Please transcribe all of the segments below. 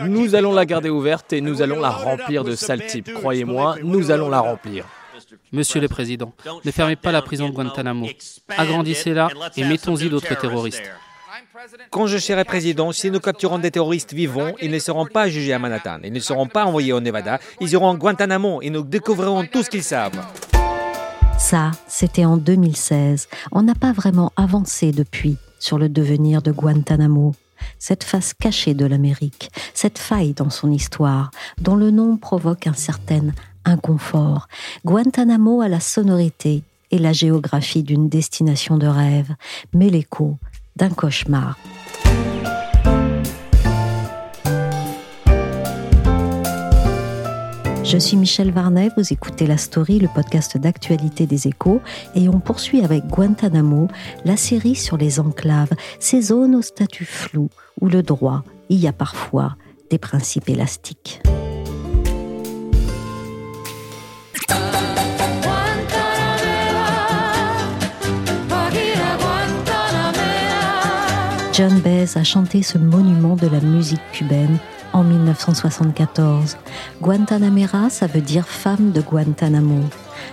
Nous allons la garder ouverte et nous allons la remplir de sales types. Croyez-moi, nous allons la remplir. Monsieur le Président, ne fermez pas la prison de Guantanamo. Agrandissez-la et mettons-y d'autres terroristes. Quand je serai président, si nous capturons des terroristes vivants, ils ne seront pas jugés à Manhattan, ils ne seront pas envoyés au Nevada, ils iront à Guantanamo et nous découvrirons tout ce qu'ils savent. Ça, c'était en 2016. On n'a pas vraiment avancé depuis sur le devenir de Guantanamo. Cette face cachée de l'Amérique, cette faille dans son histoire, dont le nom provoque un certain inconfort. Guantanamo a la sonorité et la géographie d'une destination de rêve, mais l'écho d'un cauchemar. Je suis Michel Varnet, vous écoutez La Story, le podcast d'actualité des échos, et on poursuit avec Guantanamo, la série sur les enclaves, ces zones au statut flou, où le droit y a parfois des principes élastiques. John Baez a chanté ce monument de la musique cubaine en 1974. Guantanamera, ça veut dire femme de Guantanamo.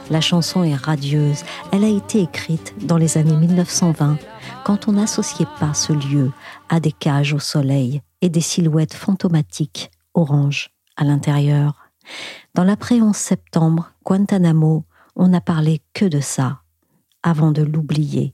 La chanson est radieuse. Elle a été écrite dans les années 1920, quand on n'associait pas ce lieu à des cages au soleil et des silhouettes fantomatiques orange à l'intérieur. Dans l'après-11 septembre, Guantanamo, on n'a parlé que de ça, avant de l'oublier.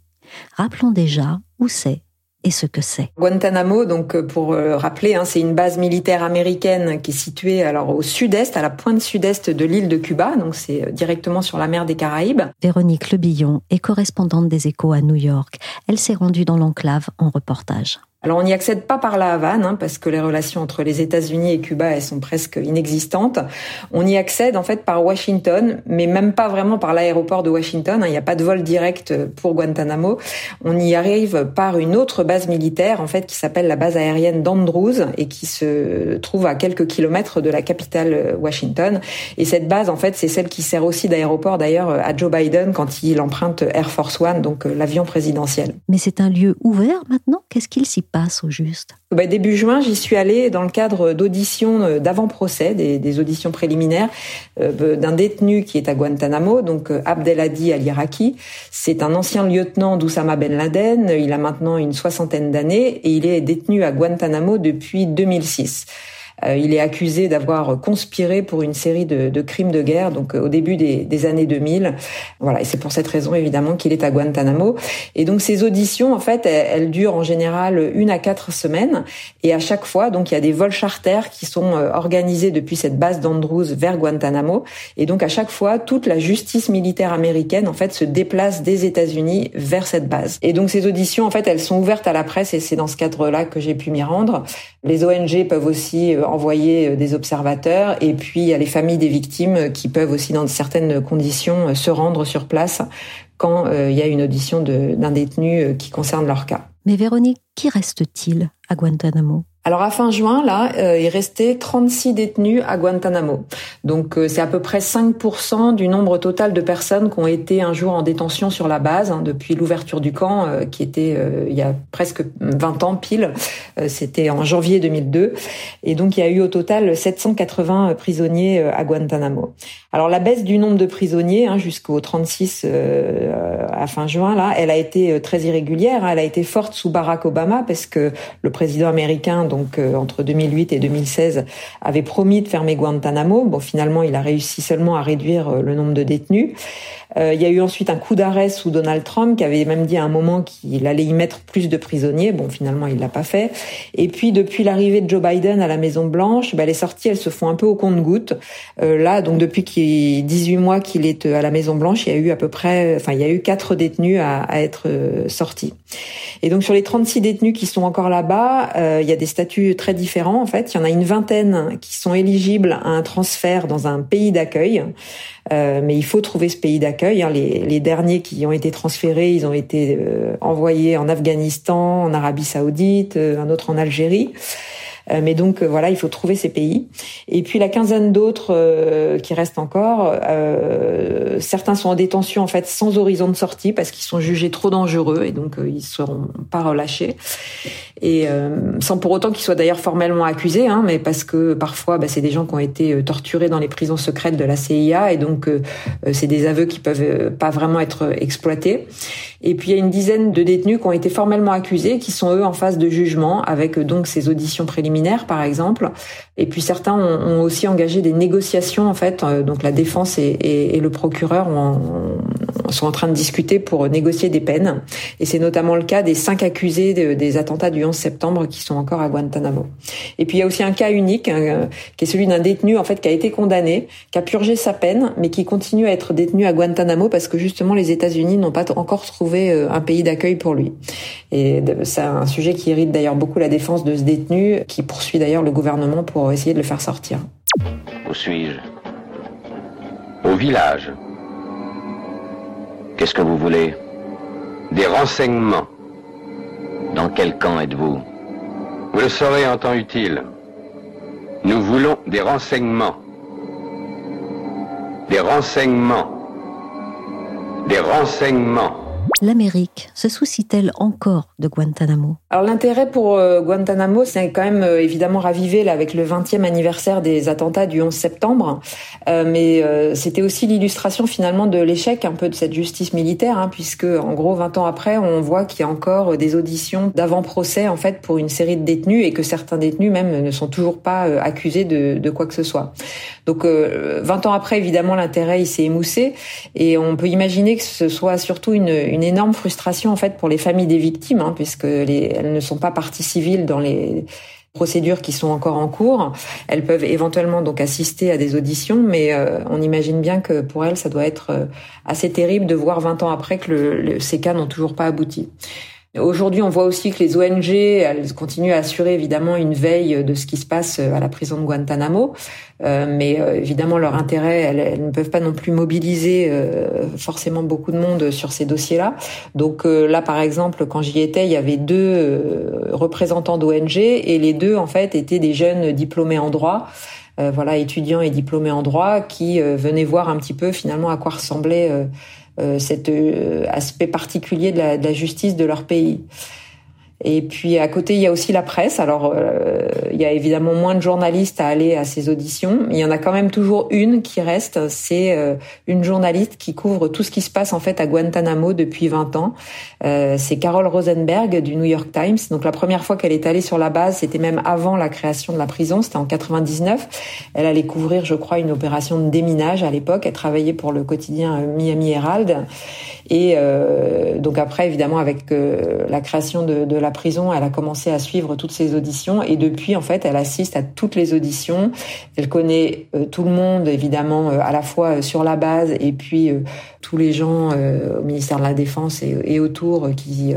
Rappelons déjà où c'est et ce que c'est. Guantanamo, donc euh, pour euh, rappeler, hein, c'est une base militaire américaine qui est située alors au sud-est, à la pointe sud-est de l'île de Cuba, donc c'est euh, directement sur la mer des Caraïbes. Véronique Lebillon est correspondante des Échos à New York. Elle s'est rendue dans l'enclave en reportage. Alors on n'y accède pas par la Havane, hein, parce que les relations entre les États-Unis et Cuba, elles sont presque inexistantes. On y accède en fait par Washington, mais même pas vraiment par l'aéroport de Washington. Hein. Il n'y a pas de vol direct pour Guantanamo. On y arrive par une autre base militaire, en fait, qui s'appelle la base aérienne d'Andrews et qui se trouve à quelques kilomètres de la capitale euh, Washington. Et cette base, en fait, c'est celle qui sert aussi d'aéroport d'ailleurs à Joe Biden quand il emprunte Air Force One, donc euh, l'avion présidentiel. Mais c'est un lieu ouvert maintenant? Qu'est-ce qu'il s'y au juste bah, Début juin, j'y suis allée dans le cadre d'auditions euh, d'avant-procès, des, auditions préliminaires euh, d'un détenu qui est à Guantanamo, donc euh, Abdelhadi al-Iraqi. C'est un ancien lieutenant d'Oussama Ben Laden. Il a maintenant une soixantaine d'années et il est détenu à Guantanamo depuis 2006. Euh, il est accusé d'avoir conspiré pour une série de, crimes de guerre, donc euh, au début des, années 2000. Voilà, et c'est pour cette raison évidemment qu'il est à Guantanamo. Et donc ces auditions, en fait, elles, durent en général une à quatre semaines, et à chaque fois, donc il y a des vols charters qui sont euh, organisés depuis cette base d'Andrews vers Guantanamo, et donc à chaque fois, toute la justice militaire américaine en fait se déplace des États-Unis vers cette base. Et donc ces auditions, en fait, elles sont ouvertes à la presse, et c'est dans ce cadre-là que j'ai pu m'y rendre. Les ONG peuvent aussi envoyer euh, des observateurs et puis il y a les familles des victimes qui peuvent aussi dans certaines conditions euh, se rendre sur place quand euh, il y a une audition d'un détenu qui concerne leur cas. Mais Véronique, qui reste-t-il à Guantanamo? Alors à fin juin, là, euh, il restait 36 détenus à Guantanamo. Donc euh, c'est à peu près 5% du nombre total de personnes qui ont été un jour en détention sur la base hein, depuis l'ouverture du camp, euh, qui était il y a presque 20 ans pile. C'était en janvier 2002. Et donc il y a eu au total 780 prisonniers à Guantanamo. Alors la baisse du nombre de prisonniers hein, jusqu'au 36 à fin juin, là, elle a été très irrégulière. Hein. Elle a été forte sous Barack Obama parce que le président américain donc entre 2008 et 2016, avait promis de fermer Guantanamo. Bon, finalement, il a réussi seulement à réduire le nombre de détenus. Euh, il y a eu ensuite un coup d'arrêt sous Donald Trump qui avait même dit à un moment qu'il allait y mettre plus de prisonniers. Bon, finalement, il l'a pas fait. Et puis, depuis l'arrivée de Joe Biden à la Maison Blanche, bah, les sorties, elles se font un peu au compte-gouttes. Euh, là, donc depuis qu'il 18 mois qu'il est euh, à la Maison Blanche, il y a eu à peu près, enfin, il y a eu quatre détenus à, à être euh, sortis. Et donc sur les 36 détenus qui sont encore là-bas, euh, il y a des statuts très différents. En fait, il y en a une vingtaine qui sont éligibles à un transfert dans un pays d'accueil. Euh, mais il faut trouver ce pays d'accueil. Hein. Les, les, derniers qui ont été transférés, ils ont été euh, envoyés en Afghanistan, en Arabie Saoudite, euh, un autre en Algérie. Euh, mais donc euh, voilà, il faut trouver ces pays. Et puis la quinzaine d'autres qui restent encore, certains sont en détention en fait sans horizon de sortie parce qu'ils sont jugés trop dangereux et donc ils seront pas relâchés. Et sans pour autant qu'ils soient d'ailleurs formellement accusés, hein, mais parce que parfois bah, c'est des gens qui ont été torturés dans les prisons secrètes de la CIA et donc c'est des aveux qui peuvent pas vraiment être exploités. Et puis il y a une dizaine de détenus qui ont été formellement accusés, qui sont eux en phase de jugement avec donc ces auditions préliminaires par exemple. Et puis certains ont, aussi engagé des négociations en fait. Euh, donc la défense et, le procureur sont en train de discuter pour négocier des peines. Et c'est notamment le cas des cinq accusés des attentats du 11 septembre qui sont encore à Guantanamo. Et puis il y a aussi un cas unique hein, qui est celui d'un détenu en fait qui a été condamné, qui a purgé sa peine, mais qui continue à être détenu à Guantanamo parce que justement les États-Unis n'ont pas encore trouvé euh, un pays d'accueil pour lui. Et c'est un sujet qui irrite d'ailleurs beaucoup la défense de ce détenu, qui poursuit d'ailleurs le gouvernement pour essayer de le faire sortir. Où suis-je? Au village. Qu'est-ce que vous voulez? Des renseignements. Dans quel camp êtes-vous? Vous le saurez en temps utile. Nous voulons des renseignements. Des renseignements. Des renseignements l'Amérique se soucie-t-elle encore de Guantanamo? Alors l'intérêt pour euh, Guantanamo, c'est quand même euh, évidemment ravivé là, avec le 20e anniversaire des attentats du 11 septembre, euh, mais c'était aussi l'illustration finalement de l'échec un peu de cette justice militaire, hein, puisque en gros 20 ans après, on voit qu'il y a encore des auditions d'avant-procès en fait pour une série de détenus et que certains détenus même ne sont toujours pas accusés de, quoi que ce soit. Donc 20 ans après, évidemment, l'intérêt il s'est émoussé et on peut imaginer que ce soit surtout une, une énorme frustration en fait pour les familles des victimes, hein, puisque les, elles ne sont pas parties civiles dans les procédures qui sont encore en cours. Elles peuvent éventuellement donc assister à des auditions, mais euh, on imagine bien que pour elles, ça doit être euh, assez terrible de voir 20 ans après que ces cas n'ont toujours pas abouti. Aujourd'hui, on voit aussi que les ONG, elles continuent à assurer évidemment une veille de ce qui se passe à la prison de Guantanamo, euh, mais euh, évidemment leur intérêt, elles, ne peuvent pas non plus mobiliser euh, forcément beaucoup de monde sur ces dossiers-là. Donc là, par exemple, quand j'y étais, il y avait deux représentants d'ONG et les deux en fait étaient des jeunes diplômés en droit. voilà, étudiants et diplômés en droit qui venaient voir un petit peu finalement à quoi ressemblait euh, cet euh, aspect particulier de la, de la, justice de leur pays. Et puis à côté, il y a aussi la presse. Alors, euh, il y a évidemment moins de journalistes à aller à ces auditions. Il y en a quand même toujours une qui reste. C'est euh, une journaliste qui couvre tout ce qui se passe en fait à Guantanamo depuis 20 ans. Euh, c'est Carol Rosenberg du New York Times. Donc la première fois qu'elle est allée sur la base, c'était même avant la création de la prison. C'était en 99. Elle allait couvrir, je crois, une opération de déminage à l'époque. Elle travaillait pour le quotidien Miami Herald. Et donc après, évidemment, avec la création de, de la prison, elle a commencé à suivre toutes ces auditions et depuis, en fait, elle assiste à toutes les auditions. Elle connaît euh, tout le monde, évidemment, euh, à la fois euh, sur la base et puis tous les gens au ministère de la Défense et, autour qui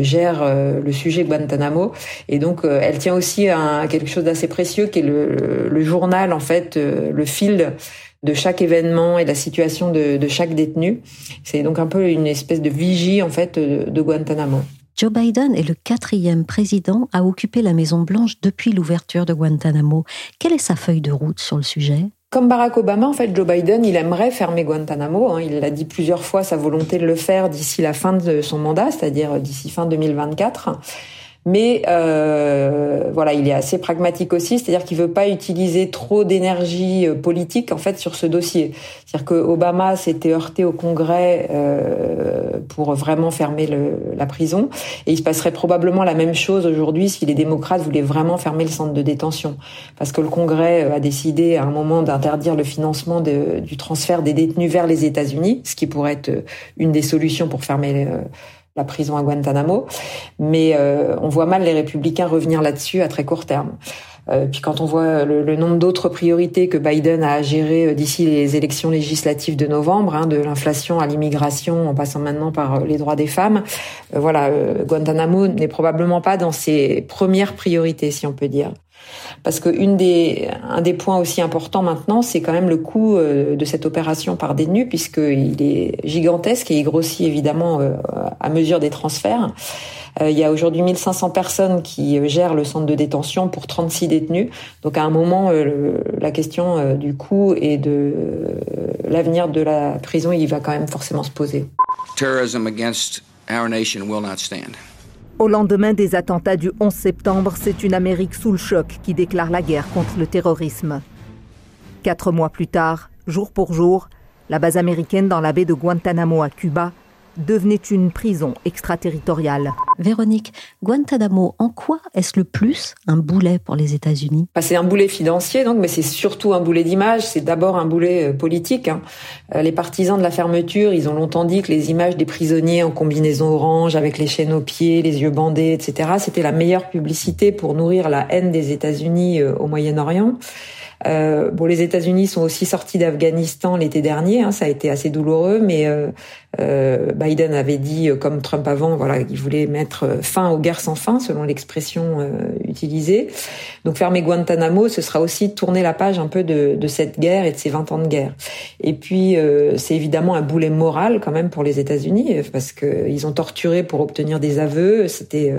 gèrent le sujet Guantanamo. Et donc, elle tient aussi à quelque chose d'assez précieux qui est le, journal, en fait, le field de chaque événement et la situation de chaque détenu. C'est donc un peu une espèce de vigie en fait de Guantanamo. Joe Biden est le quatrième président à occuper la Maison Blanche depuis l'ouverture de Guantanamo. Quelle est sa feuille de route sur le sujet? Comme Barack Obama, en fait, Joe Biden, il aimerait fermer Guantanamo. Hein. Il a dit plusieurs fois sa volonté de le faire d'ici la fin de son mandat, c'est-à-dire d'ici fin 2024. Mais euh, voilà, il est assez pragmatique aussi, c'est-à-dire qu'il veut pas utiliser trop d'énergie euh, politique en fait sur ce dossier. C'est-à-dire que Obama s'était heurté au Congrès euh, pour vraiment fermer le, la prison, et il se passerait probablement la même chose aujourd'hui si les démocrates voulaient vraiment fermer le centre de détention, parce que le Congrès a décidé à un moment d'interdire le financement du transfert des détenus vers les États-Unis, ce qui pourrait être une des solutions pour fermer la prison à Guantanamo. Mais euh, on voit mal les républicains revenir là-dessus à très court terme. Euh, puis quand on voit le, nombre d'autres priorités que Biden a à gérer euh, d'ici les élections législatives de novembre, hein, de l'inflation à l'immigration, en passant maintenant par les droits des femmes, voilà, Guantanamo n'est probablement pas dans ses premières priorités, si on peut dire. Parce que une des, un des points aussi importants maintenant, c'est quand même le coût euh, de cette opération par détenu, puisqu'il est gigantesque et il grossit évidemment euh, à mesure des transferts. Euh, il y a aujourd'hui 1500 personnes qui gèrent le centre de détention pour 36 détenus. Donc à un moment, la question du coût et de l'avenir de la prison, il va quand même forcément se poser. Terrorism against our nation will not stand. Au lendemain des attentats du 11 septembre, c'est une Amérique sous le choc qui déclare la guerre contre le terrorisme. Quatre mois plus tard, jour pour jour, la base américaine dans la baie de Guantanamo à Cuba devenait une prison extraterritoriale. Véronique, Guantanamo, en quoi est-ce le plus un boulet pour les États-Unis? Bah, C'est un boulet financier, donc, mais c'est surtout un boulet d'image. C'est d'abord un boulet euh, politique. Hein. Euh, les partisans de la fermeture, ils ont longtemps dit que les images des prisonniers en combinaison orange, avec les chaînes aux pieds, les yeux bandés, etc., c'était la meilleure publicité pour nourrir la haine des États-Unis euh, au Moyen-Orient. Euh, bon, les États-Unis sont aussi sortis d'Afghanistan l'été dernier, hein, ça a été assez douloureux, mais euh, euh, Biden avait dit, euh, comme Trump avant, voilà, qu'il voulait mettre euh, fin aux guerres sans fin, selon l'expression utilisée. Donc fermer Guantanamo, ce sera aussi tourner la page un peu de, de cette guerre et de ces 20 ans de guerre. Et puis, c'est évidemment un boulet moral quand même pour les États-Unis, parce qu'ils ont torturé pour obtenir des aveux. C'était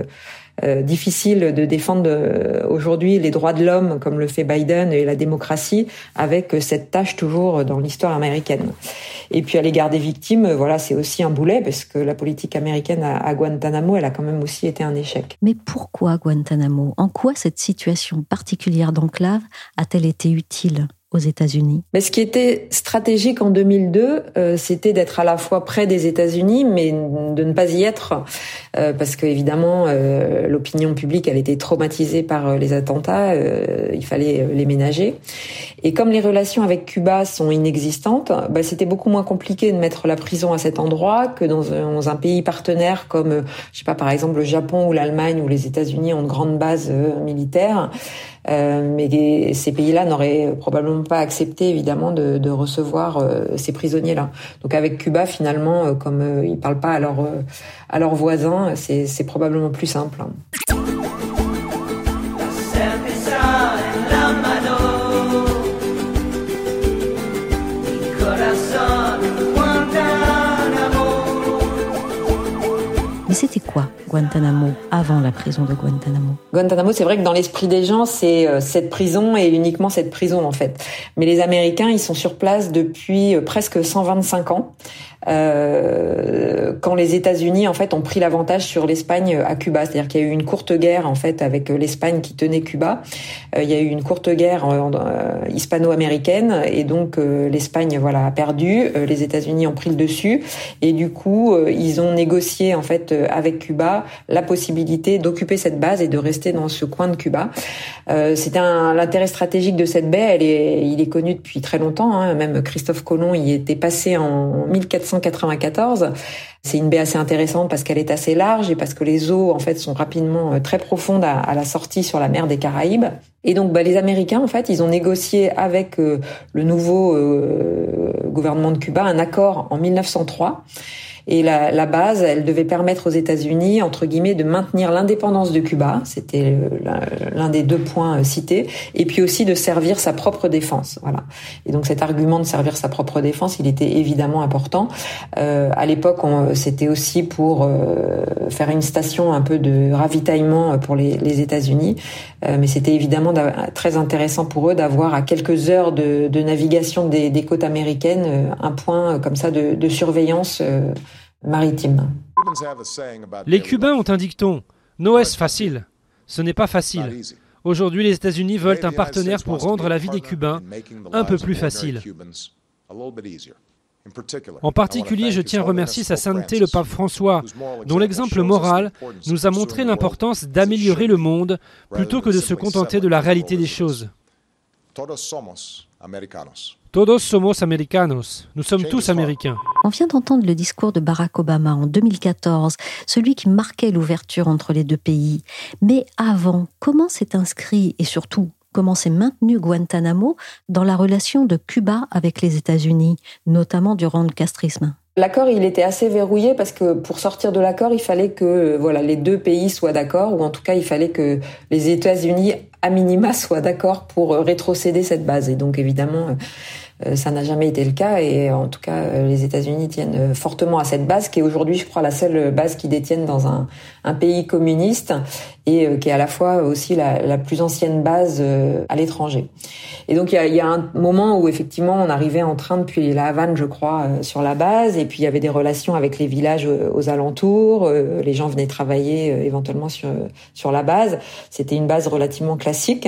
euh, difficile de défendre euh, aujourd'hui les droits de l'homme comme le fait Biden et la démocratie avec cette tâche toujours dans l'histoire américaine. Et puis à l'égard des victimes, voilà, c'est aussi un boulet parce que la politique américaine à Guantanamo, elle a quand même aussi été un échec. Mais pourquoi Guantanamo? En quoi cette situation particulière d'enclave a-t-elle été utile? Aux États-Unis. Mais ce qui était stratégique en 2002, euh, c'était d'être à la fois près des États-Unis, mais de ne pas y être, euh, parce que évidemment euh, l'opinion publique elle était traumatisée par les attentats, il fallait les ménager. Et comme les relations avec Cuba sont inexistantes, bah, c'était beaucoup moins compliqué de mettre la prison à cet endroit que dans un, pays partenaire comme, je sais pas, par exemple le Japon ou l'Allemagne ou les États-Unis ont de grandes bases militaires. Euh, mais ces pays-là n'auraient probablement pas accepté évidemment de, de recevoir euh, ces prisonniers-là. Donc avec Cuba, finalement, euh, comme ils parlent pas à à leurs voisins, c'est probablement plus simple. C'était quoi Guantanamo avant la prison de Guantanamo Guantanamo, c'est vrai que dans l'esprit des gens, c'est euh, cette prison et uniquement cette prison en fait. Mais les Américains, ils sont sur place depuis euh, presque 125 ans euh, quand les États-Unis en fait ont pris l'avantage sur l'Espagne à Cuba. C'est-à-dire qu'il y a eu une courte guerre en fait avec l'Espagne qui tenait Cuba. Euh, il y a eu une courte guerre euh, hispano-américaine et donc euh, l'Espagne voilà a perdu. les États-Unis ont pris le dessus et du coup ils ont négocié en fait avec Cuba la possibilité d'occuper cette base et de rester dans ce coin de Cuba. C'était l'intérêt stratégique de cette baie. Elle est, il est connu depuis très longtemps. Hein. Même Christophe Colomb y était passé en 1400 1994. C'est une baie assez intéressante parce qu'elle est assez large et parce que les eaux en fait sont rapidement euh, très profondes à, la sortie sur la mer des Caraïbes. Et donc bah, les Américains en fait ils ont négocié avec euh, le nouveau euh, gouvernement de Cuba un accord en 1903 et la, la, base, elle devait permettre aux États-Unis, entre guillemets, de maintenir l'indépendance de Cuba. C'était l'un des deux points euh, cités. Et puis aussi de servir sa propre défense. Voilà. Et donc cet argument de servir sa propre défense, il était évidemment important. Euh, à l'époque, c'était aussi pour euh, faire une station un peu de ravitaillement pour les, les États-Unis. Euh, mais c'était évidemment très intéressant pour eux d'avoir à quelques heures de, de navigation des, des, côtes américaines euh, un point comme ça de, de surveillance maritime. Les Cubains ont un dicton. No est facile. Ce n'est pas facile. Aujourd'hui, les États-Unis veulent un partenaire pour rendre la vie des Cubains un peu plus facile. En particulier, je tiens à remercier Sa Sainteté le Pape François, dont l'exemple moral nous a montré l'importance d'améliorer le monde plutôt que de se contenter de la réalité des choses. Todos somos americanos. Nous sommes tous américains. On vient d'entendre le discours de Barack Obama en 2014, celui qui marquait l'ouverture entre les deux pays. Mais avant, comment s'est inscrit et surtout comment s'est maintenu Guantanamo dans la relation de Cuba avec les États-Unis, notamment durant le castrisme? L'accord, il était assez verrouillé parce que pour sortir de l'accord, il fallait que voilà les deux pays soient d'accord, ou en tout cas, il fallait que les États-Unis à minima soient d'accord pour rétrocéder cette base. Et donc, évidemment, euh, ça n'a jamais été le cas et en tout cas euh, les États-Unis tiennent euh, fortement à cette base qui est aujourd'hui je crois la seule base qu'ils détiennent dans un, un, pays communiste et qui est à la fois aussi la, la plus ancienne base à l'étranger. Et donc il y a, y a, un moment où effectivement on arrivait en train depuis la Havane je crois sur la base et puis il y avait des relations avec les villages aux alentours, les gens venaient travailler éventuellement sur sur la base. C'était une base relativement classique,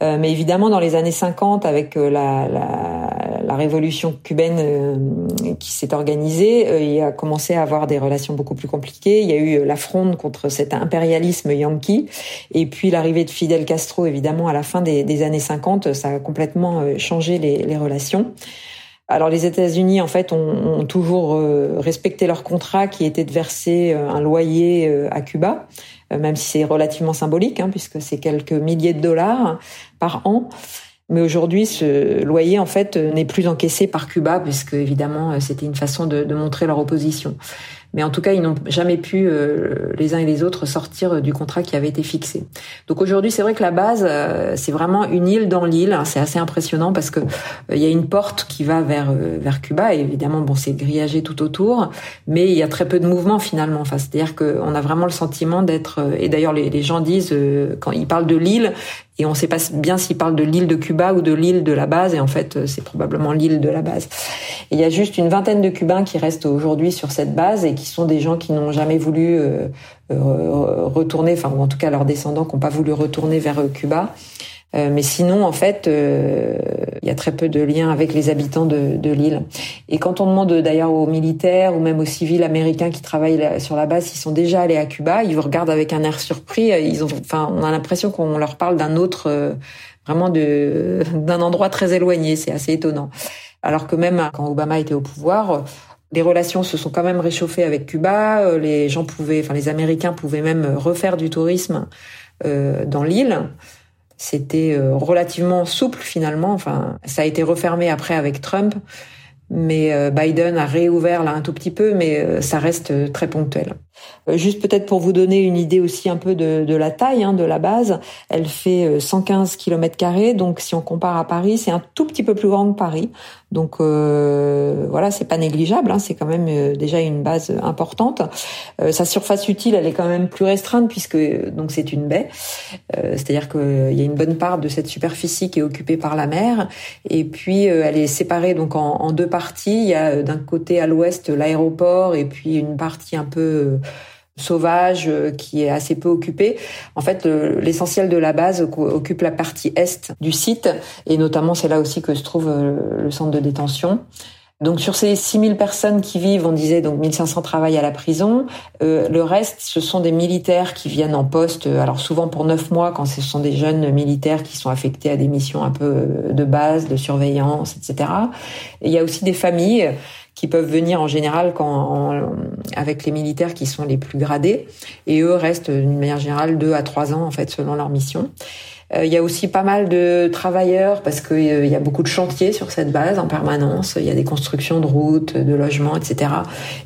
mais évidemment dans les années 50 avec la, la la révolution cubaine euh, qui s'est organisée, euh, il a commencé à avoir des relations beaucoup plus compliquées. Il y a eu la fronde contre cet impérialisme yankee, et puis l'arrivée de Fidel Castro, évidemment, à la fin des, années 50, ça a complètement euh, changé les, relations. Alors les États-Unis, en fait, ont, toujours respecté leur contrat qui était de verser un loyer à Cuba, même si c'est relativement symbolique, hein, puisque c'est quelques milliers de dollars par an. Mais aujourd'hui, ce loyer, en fait, n'est plus encaissé par Cuba, puisque évidemment, c'était une façon de, de, montrer leur opposition. Mais en tout cas, ils n'ont jamais pu, euh, les uns et les autres, sortir du contrat qui avait été fixé. Donc aujourd'hui, c'est vrai que la base, euh, c'est vraiment une île dans l'île. C'est assez impressionnant parce que euh, il y a une porte qui va vers vers Cuba. Et évidemment, bon, c'est grillagé tout autour, mais il y a très peu de mouvement finalement. Enfin, c'est-à-dire qu'on a vraiment le sentiment d'être. Et d'ailleurs, les, les gens disent quand ils parlent de l'île, et on ne sait pas bien s'il parle de l'île de Cuba ou de l'île de la base, et en fait, c'est probablement l'île de la base. il y a juste une vingtaine de Cubains qui restent aujourd'hui sur cette base et qui sont des gens qui n'ont jamais voulu euh, euh, retourner, enfin, ou en tout cas leurs descendants qui n'ont pas voulu retourner vers Cuba. Euh, mais sinon, en fait, euh, il y a très peu de liens avec les habitants de, l'île. Et quand on demande d'ailleurs aux militaires ou même aux civils américains qui travaillent sur la base s'ils sont déjà allés à Cuba, ils vous regardent avec un air surpris. Ils ont, enfin, on a l'impression qu'on leur parle d'un autre, euh, vraiment de d'un endroit très éloigné. C'est assez étonnant. Alors que même quand Obama était au pouvoir, les relations se sont quand même réchauffées avec Cuba. Les gens pouvaient, enfin, les Américains pouvaient même refaire du tourisme dans l'île. C'était euh, relativement souple finalement. Enfin, ça a été refermé après avec Trump, mais euh, Biden a réouvert là un tout petit peu, mais euh, ça reste très ponctuel. Euh, juste peut-être pour vous donner une idée aussi un peu de, de la taille hein, de la base, elle fait 115 euh, km carrés, donc si on compare à Paris, c'est un tout petit peu plus grand que Paris. Donc euh, voilà, c'est pas négligeable, hein, c'est quand même euh, déjà une base importante. Euh, sa surface utile, elle est quand même plus restreinte puisque donc c'est une baie, euh, c'est-à-dire qu'il y a une bonne part de cette superficie qui est occupée par la mer, et puis elle est séparée donc en, en deux parties. Il y a d'un côté à l'ouest l'aéroport et puis une partie un peu sauvage euh, qui est assez peu occupé. En fait, l'essentiel de la base occupe la partie est du site et notamment c'est là aussi que se trouve euh, le centre de détention. Donc sur ces 6000 personnes qui vivent, on disait donc 1500 travaillent à la prison. Euh, le reste, ce sont des militaires qui viennent en poste, alors souvent pour neuf mois quand ce sont des jeunes militaires qui sont affectés à des missions un peu de base, de surveillance, etc. Et il y a aussi des familles qui peuvent venir en général avec les militaires qui sont les plus gradés, et eux restent d'une manière générale deux à trois ans en fait selon leur mission. Euh, il y a aussi pas mal de travailleurs parce qu'il euh, y a beaucoup de chantiers sur cette base en permanence. Il y a des constructions de routes, de logements, etc.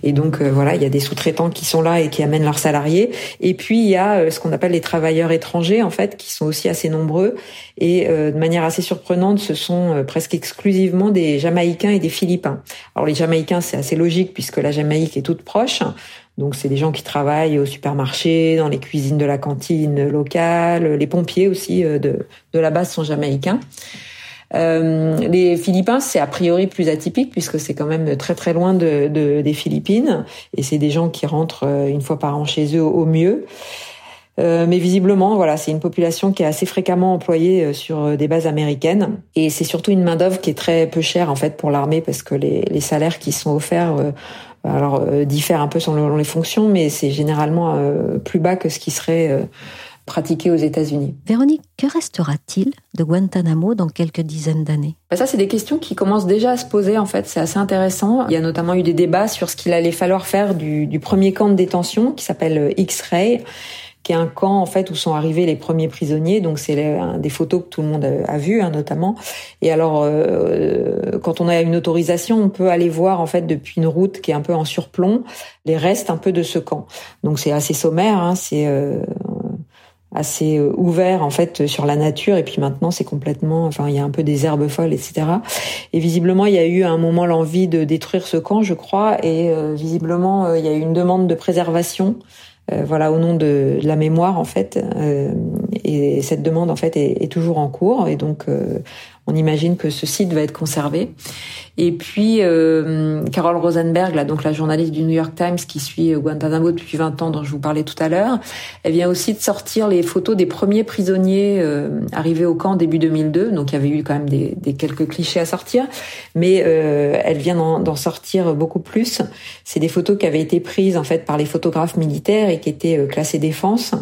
Et donc euh, voilà, il y a des sous-traitants qui sont là et qui amènent leurs salariés. Et puis il y a ce qu'on appelle les travailleurs étrangers en fait, qui sont aussi assez nombreux. Et de manière assez surprenante, ce sont presque exclusivement des Jamaïcains et des Philippins. Alors les Jamaïcains, c'est assez logique puisque la Jamaïque est toute proche. Donc c'est des gens qui travaillent au supermarché, dans les cuisines de la cantine locale, les pompiers aussi euh, de, de la base sont jamaïcains. Euh, les Philippins, c'est a priori plus atypique puisque c'est quand même très très loin de, de, des Philippines et c'est des gens qui rentrent euh, une fois par an chez eux au mieux. Mais visiblement, voilà, c'est une population qui est assez fréquemment employée sur des bases américaines, et c'est surtout une main d'œuvre qui est très peu chère en fait pour l'armée parce que les, les, salaires qui sont offerts, alors diffèrent un peu selon les fonctions, mais c'est généralement plus bas que ce qui serait pratiqué aux États-Unis. Véronique, que restera-t-il de Guantanamo dans quelques dizaines d'années? Bah, Ça, c'est des questions qui commencent déjà à se poser, en fait. C'est assez intéressant. Il y a notamment eu des débats sur ce qu'il allait falloir faire du, du premier camp de détention qui s'appelle X-Ray qui est un camp en fait où sont arrivés les premiers prisonniers. Donc c'est des photos que tout le monde a, vues hein, notamment. Et alors euh, quand on a une autorisation, on peut aller voir en fait depuis une route qui est un peu en surplomb les restes un peu de ce camp. Donc c'est assez sommaire, hein, c'est euh, assez euh, ouvert en fait sur la nature et puis maintenant c'est complètement enfin il y a un peu des herbes folles etc et visiblement il y a eu à un moment l'envie de détruire ce camp je crois et visiblement il y a eu une demande de préservation euh, voilà, au nom de, la mémoire en fait. Euh, et cette demande en fait est, est toujours en cours et donc euh, on imagine que ce site va être conservé. Et puis euh, Carole Rosenberg, là, donc la journaliste du New York Times qui suit Guantanamo depuis 20 ans, dont je vous parlais tout à l'heure, elle vient aussi de sortir les photos des premiers prisonniers euh, arrivés au camp début 2002. Donc il y avait eu quand même des, des quelques clichés à sortir, mais euh, elle vient d'en sortir beaucoup plus. C'est des photos qui avaient été prises en fait par les photographes militaires et qui étaient euh, classées défense.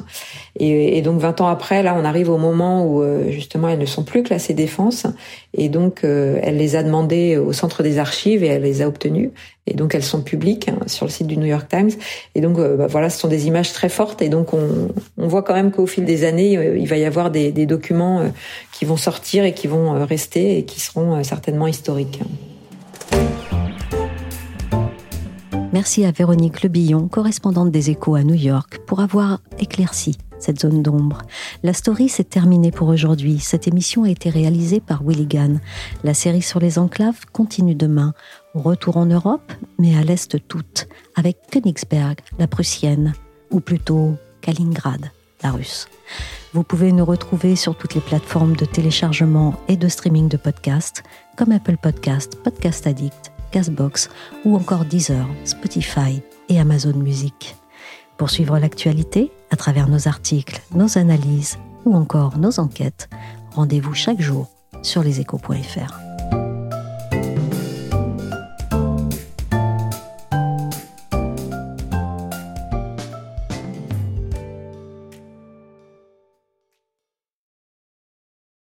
Et, donc 20 ans après, là, on arrive au moment où euh, justement elles ne sont plus classées défense. Et donc elle les a demandées au centre des archives et elle les a obtenues. Et donc elles sont publiques hein, sur le site du New York Times. Et donc euh, bah, voilà, ce sont des images très fortes. Et donc on, voit quand même qu'au fil des années, euh, il va y avoir des, des, documents euh, qui vont sortir et qui vont rester et qui seront certainement historiques. Merci à Véronique Lebillon, correspondante des Échos à New York, pour avoir éclairci cette zone d'ombre. La story s'est terminée pour aujourd'hui. Cette émission a été réalisée par Willigan. La série sur les enclaves continue demain. Retour en Europe, mais à l'Est toute, avec Königsberg, la prussienne, ou plutôt Kaliningrad, la russe. Vous pouvez nous retrouver sur toutes les plateformes de téléchargement et de streaming de podcasts, comme Apple Podcast, Podcast Addict, Castbox ou encore Deezer, Spotify et Amazon Music. Pour suivre l'actualité, à travers nos articles, nos analyses ou encore nos enquêtes, rendez-vous chaque jour sur leséchos.fr.